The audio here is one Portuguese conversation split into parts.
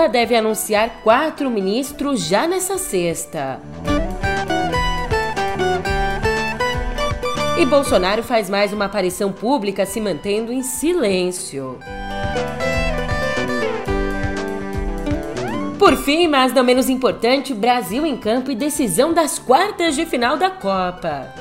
Lula deve anunciar quatro ministros já nessa sexta. E Bolsonaro faz mais uma aparição pública se mantendo em silêncio. Por fim, mas não menos importante, Brasil em campo e decisão das quartas de final da Copa.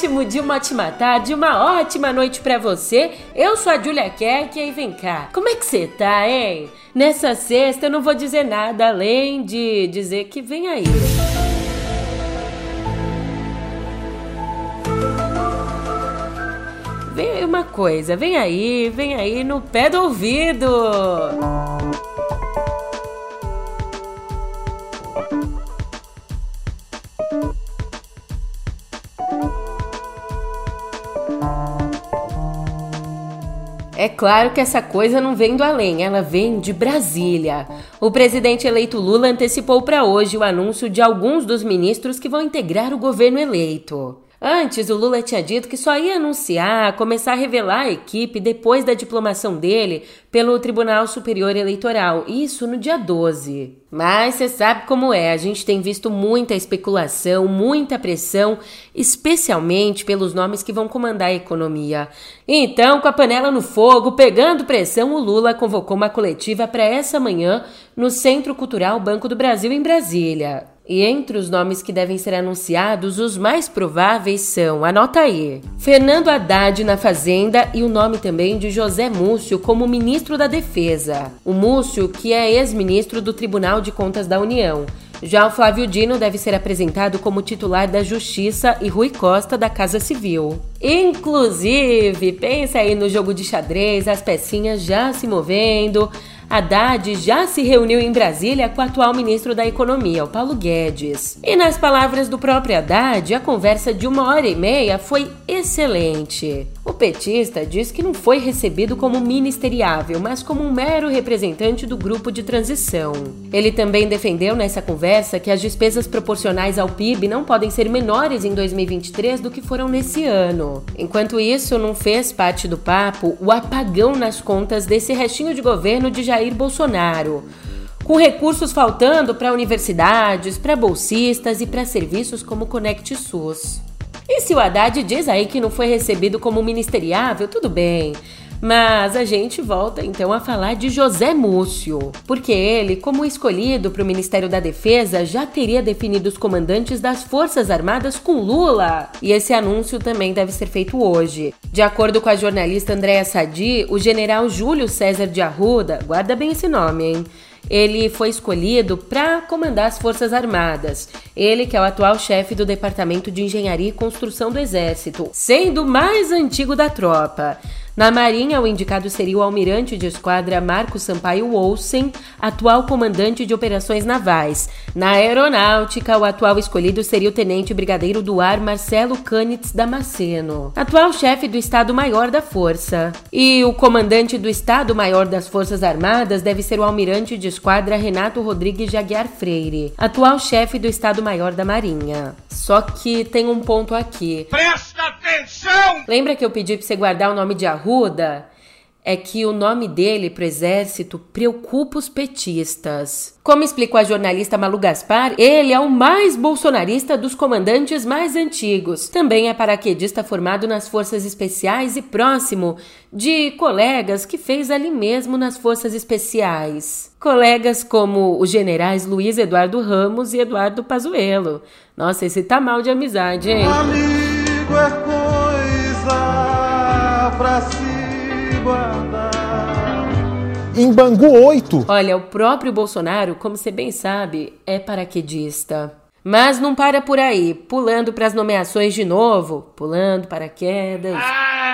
Ótimo dia, uma ótima tarde, uma ótima noite para você. Eu sou a Julia Keck e vem cá. Como é que você tá, hein? Nessa sexta eu não vou dizer nada além de dizer que vem aí. Vem aí uma coisa, vem aí, vem aí no pé do ouvido. É claro que essa coisa não vem do além, ela vem de Brasília. O presidente eleito Lula antecipou para hoje o anúncio de alguns dos ministros que vão integrar o governo eleito. Antes, o Lula tinha dito que só ia anunciar, começar a revelar a equipe depois da diplomação dele pelo Tribunal Superior Eleitoral, isso no dia 12. Mas você sabe como é, a gente tem visto muita especulação, muita pressão, especialmente pelos nomes que vão comandar a economia. Então, com a panela no fogo, pegando pressão, o Lula convocou uma coletiva para essa manhã no Centro Cultural Banco do Brasil, em Brasília. E entre os nomes que devem ser anunciados, os mais prováveis são, anota aí, Fernando Haddad na Fazenda e o nome também de José Múcio como ministro da Defesa. O Múcio, que é ex-ministro do Tribunal de Contas da União. Já o Flávio Dino deve ser apresentado como titular da Justiça e Rui Costa da Casa Civil. Inclusive, pensa aí no jogo de xadrez, as pecinhas já se movendo, Haddad já se reuniu em Brasília com o atual ministro da Economia, o Paulo Guedes. E nas palavras do próprio Haddad, a conversa de uma hora e meia foi excelente. O petista diz que não foi recebido como ministeriável, mas como um mero representante do grupo de transição. Ele também defendeu nessa conversa que as despesas proporcionais ao PIB não podem ser menores em 2023 do que foram nesse ano. Enquanto isso, não fez parte do papo o apagão nas contas desse restinho de governo de Jair Jair Bolsonaro, com recursos faltando para universidades, para bolsistas e para serviços como Conect SUS. E se o Haddad diz aí que não foi recebido como ministeriável, tudo bem. Mas a gente volta então a falar de José Múcio, porque ele, como escolhido para o Ministério da Defesa, já teria definido os comandantes das Forças Armadas com Lula. E esse anúncio também deve ser feito hoje. De acordo com a jornalista Andréa Sadi, o general Júlio César de Arruda, guarda bem esse nome, hein? Ele foi escolhido para comandar as Forças Armadas. Ele, que é o atual chefe do Departamento de Engenharia e Construção do Exército, sendo o mais antigo da tropa. Na Marinha, o indicado seria o almirante de esquadra Marcos Sampaio Olsen, atual comandante de operações navais. Na Aeronáutica, o atual escolhido seria o tenente brigadeiro do ar Marcelo Canitz Damasceno, atual chefe do Estado-Maior da Força. E o comandante do Estado-Maior das Forças Armadas deve ser o almirante de esquadra Renato Rodrigues de Aguiar Freire, atual chefe do Estado-Maior da Marinha. Só que tem um ponto aqui. Presta atenção! Lembra que eu pedi para você guardar o nome de Arruda? É que o nome dele pro exército preocupa os petistas. Como explicou a jornalista Malu Gaspar, ele é o mais bolsonarista dos comandantes mais antigos. Também é paraquedista formado nas forças especiais e próximo de colegas que fez ali mesmo nas forças especiais. Colegas como os generais Luiz Eduardo Ramos e Eduardo Pazuello. Nossa, esse tá mal de amizade, hein? Amigo é coisa pra guardar. Em Bangu 8. Olha, o próprio Bolsonaro, como você bem sabe, é paraquedista. Mas não para por aí, pulando para as nomeações de novo, pulando paraquedas.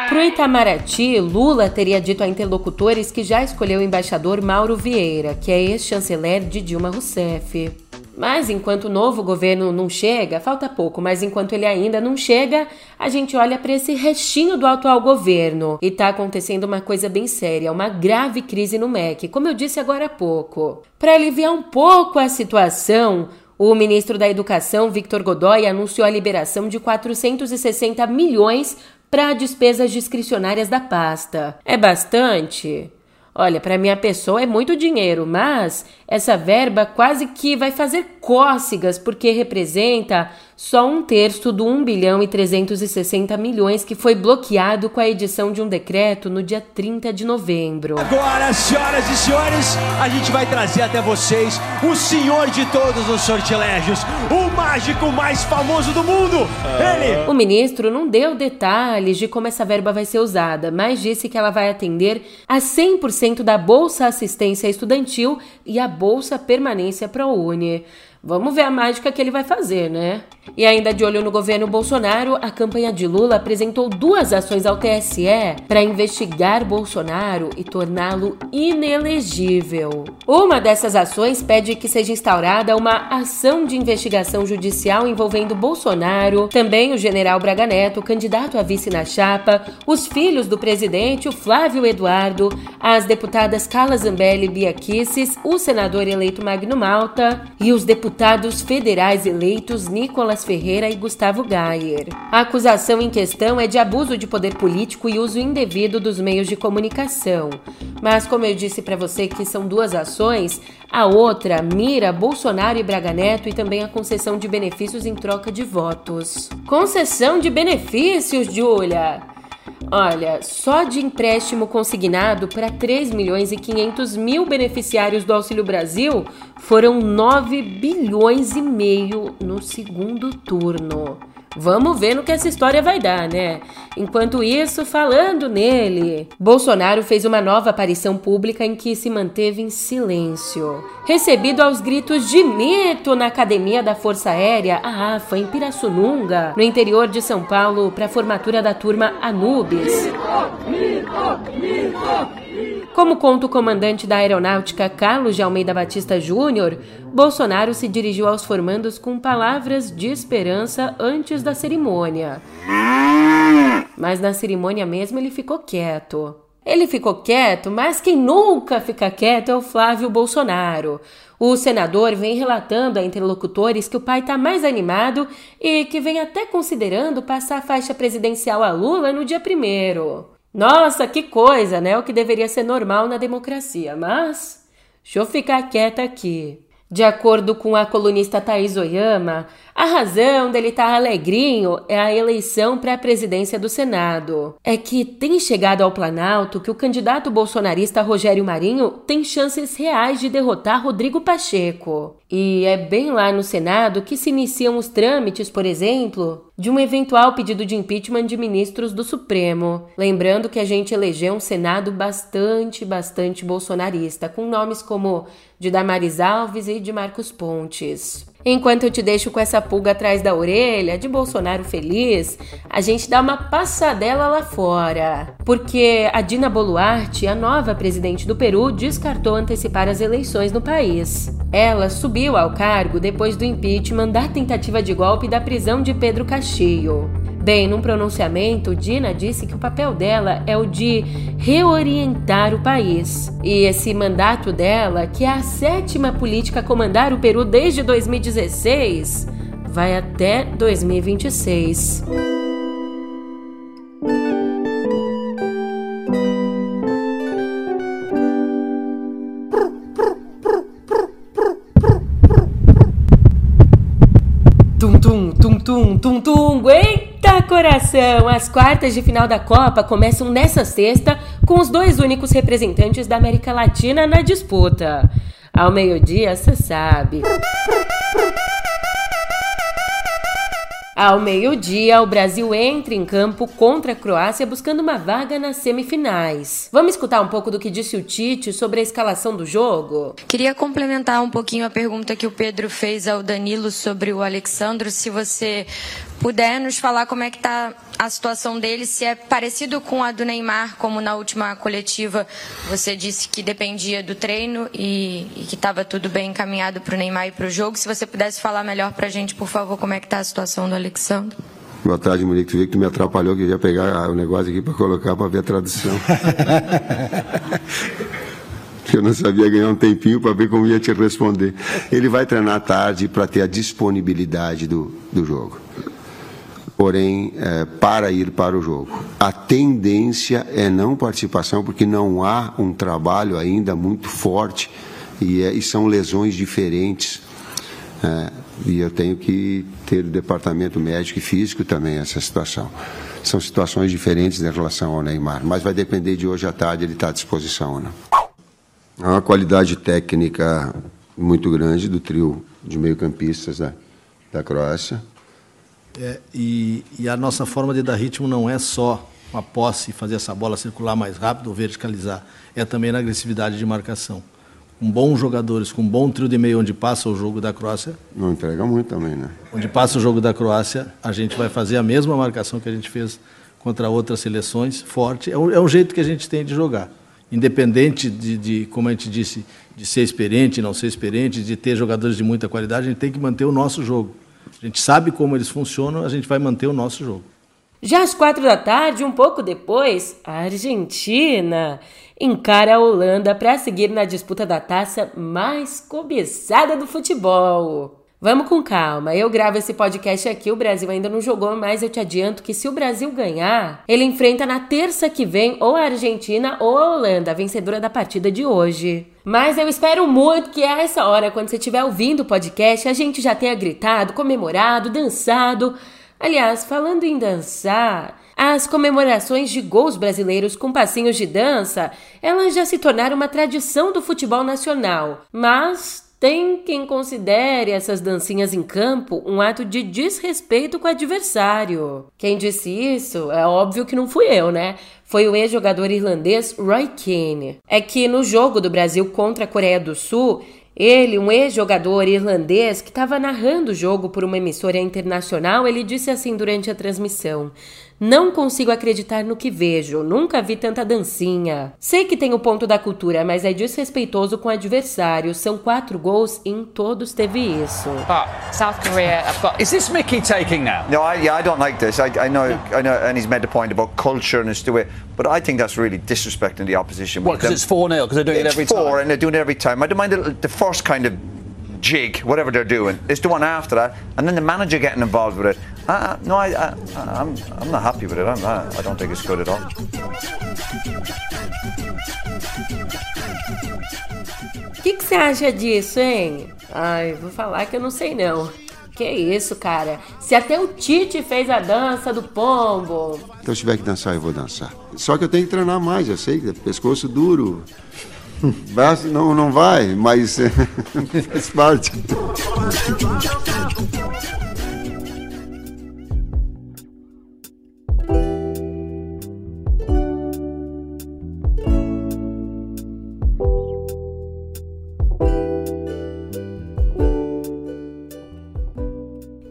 Pro Itamaraty, Lula teria dito a interlocutores que já escolheu o embaixador Mauro Vieira, que é ex-chanceler de Dilma Rousseff. Mas enquanto o novo governo não chega, falta pouco, mas enquanto ele ainda não chega, a gente olha para esse restinho do atual governo e tá acontecendo uma coisa bem séria, uma grave crise no MEC, como eu disse agora há pouco. Para aliviar um pouco a situação, o ministro da Educação, Victor Godoy, anunciou a liberação de 460 milhões para despesas discricionárias da pasta. É bastante? Olha, para minha pessoa é muito dinheiro, mas essa verba quase que vai fazer cócegas porque representa só um terço do 1 bilhão e 360 milhões que foi bloqueado com a edição de um decreto no dia 30 de novembro. Agora, senhoras e senhores, a gente vai trazer até vocês o senhor de todos os sortilégios, o mágico mais famoso do mundo, ele! O ministro não deu detalhes de como essa verba vai ser usada, mas disse que ela vai atender a 100% da Bolsa Assistência Estudantil e a Bolsa Permanência ProUni. Vamos ver a mágica que ele vai fazer, né? E ainda de olho no governo Bolsonaro, a campanha de Lula apresentou duas ações ao TSE para investigar Bolsonaro e torná-lo inelegível. Uma dessas ações pede que seja instaurada uma ação de investigação judicial envolvendo Bolsonaro, também o general Braga Neto, candidato a vice na chapa, os filhos do presidente, o Flávio Eduardo, as deputadas Carla Zambelli e Bia Kisses, o senador eleito Magno Malta e os deputados federais eleitos Nicolas Ferreira e Gustavo Gayer. A acusação em questão é de abuso de poder político e uso indevido dos meios de comunicação. Mas, como eu disse para você que são duas ações, a outra mira Bolsonaro e Braga Neto e também a concessão de benefícios em troca de votos. Concessão de benefícios, Julia! Olha, só de empréstimo consignado para 3 milhões e 500 mil beneficiários do Auxílio Brasil foram 9 bilhões e meio no segundo turno. Vamos ver no que essa história vai dar, né? Enquanto isso, falando nele, Bolsonaro fez uma nova aparição pública em que se manteve em silêncio. Recebido aos gritos de mito na Academia da Força Aérea, a AFA, em Pirassununga, no interior de São Paulo, para a formatura da turma Anubis. Mito, mito, mito. Como conta o comandante da Aeronáutica Carlos de Almeida Batista Júnior, Bolsonaro se dirigiu aos formandos com palavras de esperança antes da cerimônia. Mas na cerimônia mesmo ele ficou quieto. Ele ficou quieto, mas quem nunca fica quieto é o Flávio Bolsonaro. O senador vem relatando a interlocutores que o pai está mais animado e que vem até considerando passar a faixa presidencial a Lula no dia primeiro. Nossa, que coisa, né? O que deveria ser normal na democracia. Mas, deixa eu ficar quieta aqui. De acordo com a colunista Thaís Oyama, a razão dele estar tá alegrinho é a eleição para a presidência do Senado. É que tem chegado ao Planalto que o candidato bolsonarista Rogério Marinho tem chances reais de derrotar Rodrigo Pacheco. E é bem lá no Senado que se iniciam os trâmites, por exemplo, de um eventual pedido de impeachment de ministros do Supremo. Lembrando que a gente elegeu um Senado bastante, bastante bolsonarista, com nomes como de Damares Alves e de Marcos Pontes. Enquanto eu te deixo com essa pulga atrás da orelha, de Bolsonaro feliz, a gente dá uma passadela lá fora. Porque a Dina Boluarte, a nova presidente do Peru, descartou antecipar as eleições no país. Ela subiu ao cargo depois do impeachment da tentativa de golpe da prisão de Pedro Castillo. Bem, num pronunciamento, Dina disse que o papel dela é o de reorientar o país. E esse mandato dela, que é a sétima política a comandar o Peru desde 2016, vai até 2026. Tum tum tum tum tum tum, hein? Coração! As quartas de final da Copa começam nessa sexta com os dois únicos representantes da América Latina na disputa. Ao meio-dia, você sabe. Ao meio-dia, o Brasil entra em campo contra a Croácia buscando uma vaga nas semifinais. Vamos escutar um pouco do que disse o Tite sobre a escalação do jogo? Queria complementar um pouquinho a pergunta que o Pedro fez ao Danilo sobre o Alexandro, se você puder nos falar como é que está a situação dele, se é parecido com a do Neymar, como na última coletiva você disse que dependia do treino e, e que estava tudo bem encaminhado para o Neymar e para o jogo. Se você pudesse falar melhor para a gente, por favor, como é que está a situação do Alexandre. Boa tarde, Monique. Tu viu que tu me atrapalhou, que eu ia pegar o negócio aqui para colocar para ver a tradução. eu não sabia ganhar um tempinho para ver como ia te responder. Ele vai treinar tarde para ter a disponibilidade do, do jogo. Porém, é, para ir para o jogo. A tendência é não participação, porque não há um trabalho ainda muito forte e, é, e são lesões diferentes. É, e eu tenho que ter o departamento médico e físico também essa situação. São situações diferentes em relação ao Neymar, mas vai depender de hoje à tarde ele estar tá à disposição ou não. Há uma qualidade técnica muito grande do trio de meio-campistas da, da Croácia. É, e, e, a nossa forma de dar ritmo não é só uma posse, fazer essa bola circular mais rápido ou verticalizar, é também na agressividade de marcação com bons jogadores, com um bom trio de meio onde passa o jogo da Croácia. Não entrega muito também, né? Onde passa o jogo da Croácia, a gente vai fazer a mesma marcação que a gente fez contra outras seleções, forte. É um, é um jeito que a gente tem de jogar. Independente de, de, como a gente disse, de ser experiente, não ser experiente, de ter jogadores de muita qualidade, a gente tem que manter o nosso jogo. A gente sabe como eles funcionam, a gente vai manter o nosso jogo. Já às quatro da tarde, um pouco depois, a Argentina encara a Holanda para seguir na disputa da taça mais cobiçada do futebol. Vamos com calma, eu gravo esse podcast aqui, o Brasil ainda não jogou, mas eu te adianto que se o Brasil ganhar, ele enfrenta na terça que vem ou a Argentina ou a Holanda, a vencedora da partida de hoje. Mas eu espero muito que a essa hora, quando você estiver ouvindo o podcast, a gente já tenha gritado, comemorado, dançado. Aliás, falando em dançar, as comemorações de gols brasileiros com passinhos de dança, elas já se tornaram uma tradição do futebol nacional. Mas tem quem considere essas dancinhas em campo um ato de desrespeito com o adversário. Quem disse isso é óbvio que não fui eu, né? Foi o ex-jogador irlandês Roy Keane. É que no jogo do Brasil contra a Coreia do Sul, ele, um ex-jogador irlandês que estava narrando o jogo por uma emissora internacional, ele disse assim durante a transmissão: não consigo acreditar no que vejo, nunca vi tanta dancinha. Sei que tem o ponto da cultura, mas é desrespeitoso com o adversário. São quatro gols e em todos teve isso. But South Korea, I've got. Is this Mickey taking now? No, I, yeah, I don't like this. I, I know, I know, and he's made the point about culture and it's the way, but I think that's really disrespecting the opposition. What? Because it's four 0 because they're doing it's it every four, time. Four, and they're doing it every time. I don't mind the, the first kind of jig, whatever they're doing. It's the one after that, and then the manager getting involved with it. Uh, no, I, I, I'm, I'm not happy with it. I'm not, I don't think it's good at all. O que você acha disso, hein? Ai, vou falar que eu não sei não. Que isso, cara? Se até o Tite fez a dança do pombo. Então, se tiver que dançar, eu vou dançar. Só que eu tenho que treinar mais, eu sei, pescoço duro. Braço não, não vai, mas faz parte.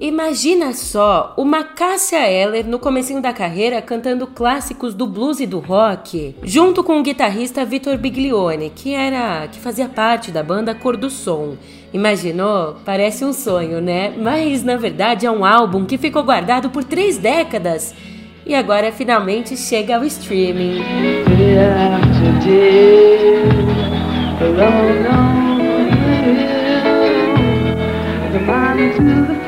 Imagina só uma Cássia Eller no comecinho da carreira cantando clássicos do blues e do rock, junto com o guitarrista Vitor Biglione, que era que fazia parte da banda Cor do Som. Imaginou? Parece um sonho, né? Mas na verdade é um álbum que ficou guardado por três décadas e agora finalmente chega ao streaming. perfectly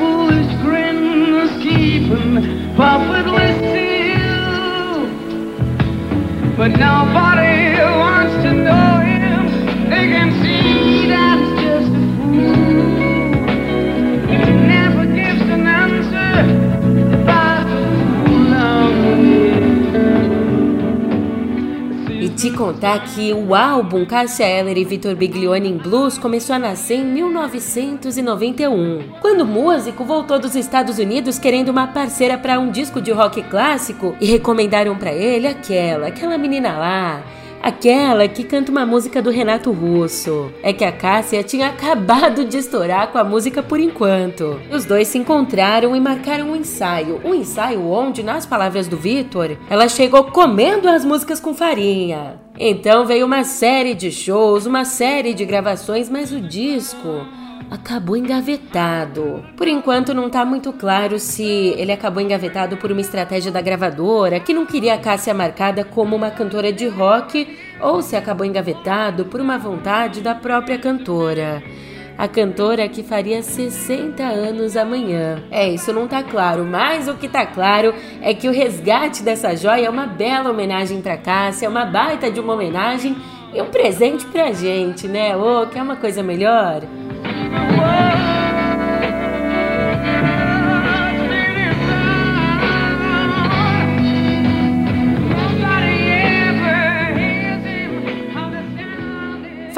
but would listen. But nobody te contar que o álbum Cássia Eller e Vitor Biglione em Blues começou a nascer em 1991, quando o músico voltou dos Estados Unidos querendo uma parceira para um disco de rock clássico e recomendaram para ele aquela, aquela menina lá, Aquela que canta uma música do Renato Russo. É que a Cássia tinha acabado de estourar com a música por enquanto. Os dois se encontraram e marcaram um ensaio. Um ensaio onde, nas palavras do Vitor, ela chegou comendo as músicas com farinha. Então veio uma série de shows, uma série de gravações, mas o disco acabou engavetado. Por enquanto não tá muito claro se ele acabou engavetado por uma estratégia da gravadora que não queria a Cássia marcada como uma cantora de rock ou se acabou engavetado por uma vontade da própria cantora. A cantora que faria 60 anos amanhã. É, isso não tá claro, mas o que tá claro é que o resgate dessa joia é uma bela homenagem para Cássia, é uma baita de uma homenagem e um presente pra gente, né? Ô, oh, quer uma coisa melhor?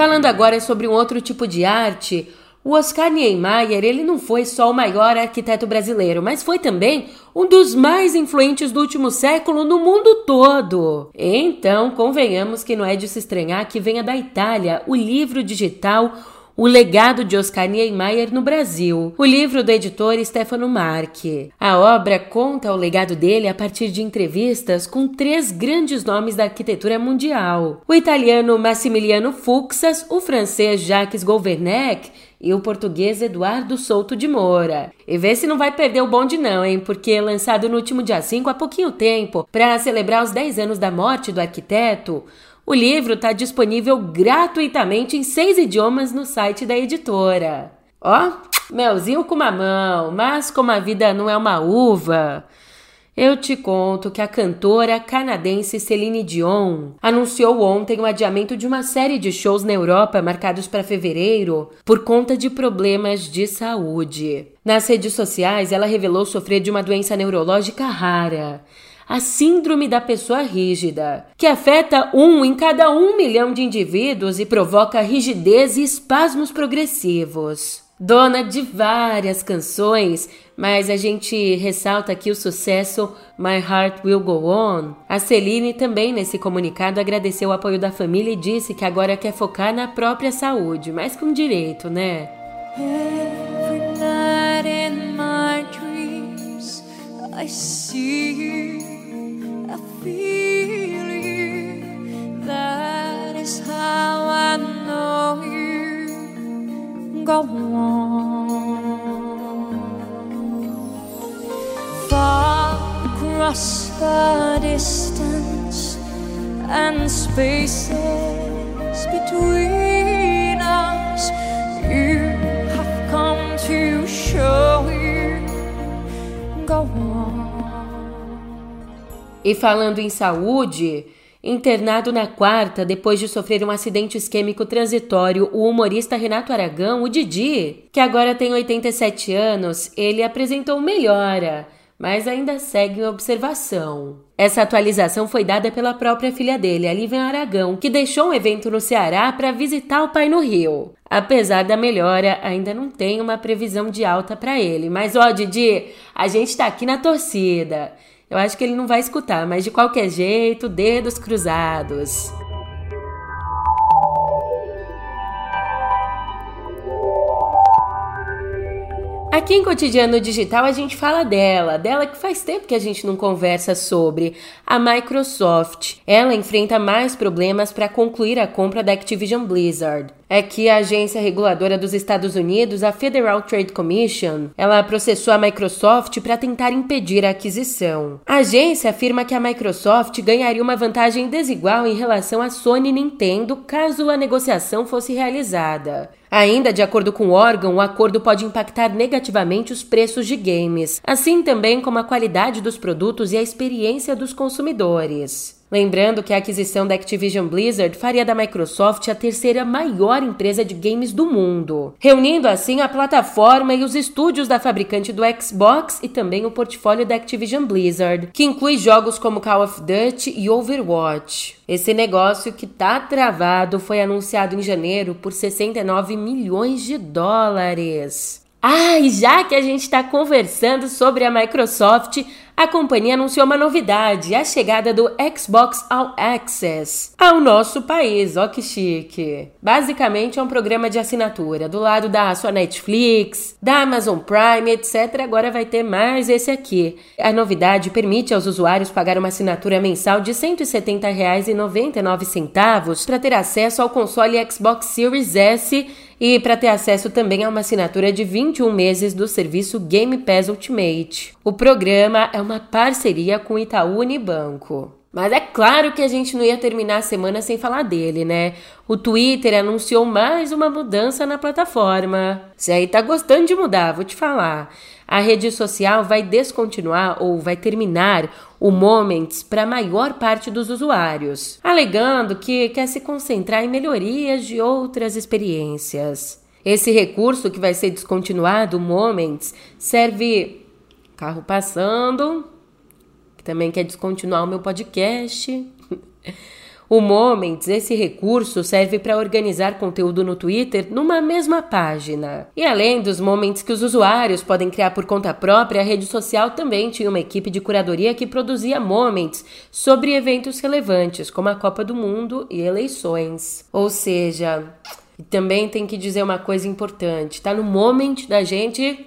Falando agora sobre um outro tipo de arte, o Oscar Niemeyer ele não foi só o maior arquiteto brasileiro, mas foi também um dos mais influentes do último século no mundo todo. Então, convenhamos que não é de se estranhar que venha da Itália o livro digital o legado de Oscar Niemeyer no Brasil, o livro do editor Stefano Marchi. A obra conta o legado dele a partir de entrevistas com três grandes nomes da arquitetura mundial: o italiano Massimiliano Fuxas, o francês Jacques Gouvernec e o português Eduardo Souto de Moura. E vê se não vai perder o bonde não, hein? Porque lançado no último dia 5 há pouquinho tempo, para celebrar os 10 anos da morte do arquiteto, o livro está disponível gratuitamente em seis idiomas no site da editora. Ó, melzinho com mamão, mas como a vida não é uma uva, eu te conto que a cantora canadense Celine Dion anunciou ontem o adiamento de uma série de shows na Europa marcados para fevereiro por conta de problemas de saúde. Nas redes sociais, ela revelou sofrer de uma doença neurológica rara a síndrome da pessoa rígida, que afeta um em cada um milhão de indivíduos e provoca rigidez e espasmos progressivos. Dona de várias canções, mas a gente ressalta aqui o sucesso My Heart Will Go On. A Celine também nesse comunicado agradeceu o apoio da família e disse que agora quer focar na própria saúde, mas com direito, né? Every night in my dreams, I see. That is how I know you. Go on. Far across the distance and spaces between us, you have come to show you. Go on. E falando em saúde, internado na quarta depois de sofrer um acidente isquêmico transitório, o humorista Renato Aragão, o Didi, que agora tem 87 anos, ele apresentou melhora, mas ainda segue em observação. Essa atualização foi dada pela própria filha dele, a Lívia Aragão, que deixou um evento no Ceará para visitar o pai no Rio. Apesar da melhora, ainda não tem uma previsão de alta para ele. Mas ó, Didi, a gente tá aqui na torcida. Eu acho que ele não vai escutar, mas de qualquer jeito, dedos cruzados. Aqui em Cotidiano Digital a gente fala dela, dela que faz tempo que a gente não conversa sobre, a Microsoft. Ela enfrenta mais problemas para concluir a compra da Activision Blizzard é que a agência reguladora dos Estados Unidos, a Federal Trade Commission, ela processou a Microsoft para tentar impedir a aquisição. A agência afirma que a Microsoft ganharia uma vantagem desigual em relação à Sony e Nintendo caso a negociação fosse realizada. Ainda de acordo com o órgão, o acordo pode impactar negativamente os preços de games, assim também como a qualidade dos produtos e a experiência dos consumidores. Lembrando que a aquisição da Activision Blizzard faria da Microsoft a terceira maior empresa de games do mundo, reunindo assim a plataforma e os estúdios da fabricante do Xbox e também o portfólio da Activision Blizzard, que inclui jogos como Call of Duty e Overwatch. Esse negócio que tá travado foi anunciado em janeiro por 69 milhões de dólares. Ah, e já que a gente está conversando sobre a Microsoft, a companhia anunciou uma novidade, a chegada do Xbox All Access ao nosso país. Ó que chique! Basicamente é um programa de assinatura. Do lado da sua Netflix, da Amazon Prime, etc. Agora vai ter mais esse aqui. A novidade permite aos usuários pagar uma assinatura mensal de R$ 170,99 para ter acesso ao console Xbox Series S e para ter acesso também a uma assinatura de 21 meses do serviço Game Pass Ultimate. O programa é uma parceria com Itaú Unibanco. Mas é claro que a gente não ia terminar a semana sem falar dele, né? O Twitter anunciou mais uma mudança na plataforma. Você aí tá gostando de mudar, vou te falar. A rede social vai descontinuar ou vai terminar o Moments para a maior parte dos usuários, alegando que quer se concentrar em melhorias de outras experiências. Esse recurso que vai ser descontinuado, o Moments, serve carro passando, que também quer descontinuar o meu podcast. O Moments, esse recurso serve para organizar conteúdo no Twitter numa mesma página. E além dos Moments que os usuários podem criar por conta própria, a rede social também tinha uma equipe de curadoria que produzia Moments sobre eventos relevantes, como a Copa do Mundo e eleições. Ou seja, também tem que dizer uma coisa importante: tá no moment da gente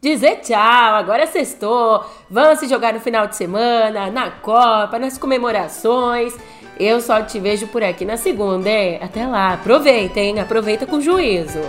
dizer tchau, agora sextou, vamos se jogar no final de semana, na Copa, nas comemorações. Eu só te vejo por aqui na segunda, hein? Até lá, aproveita, hein? Aproveita com juízo.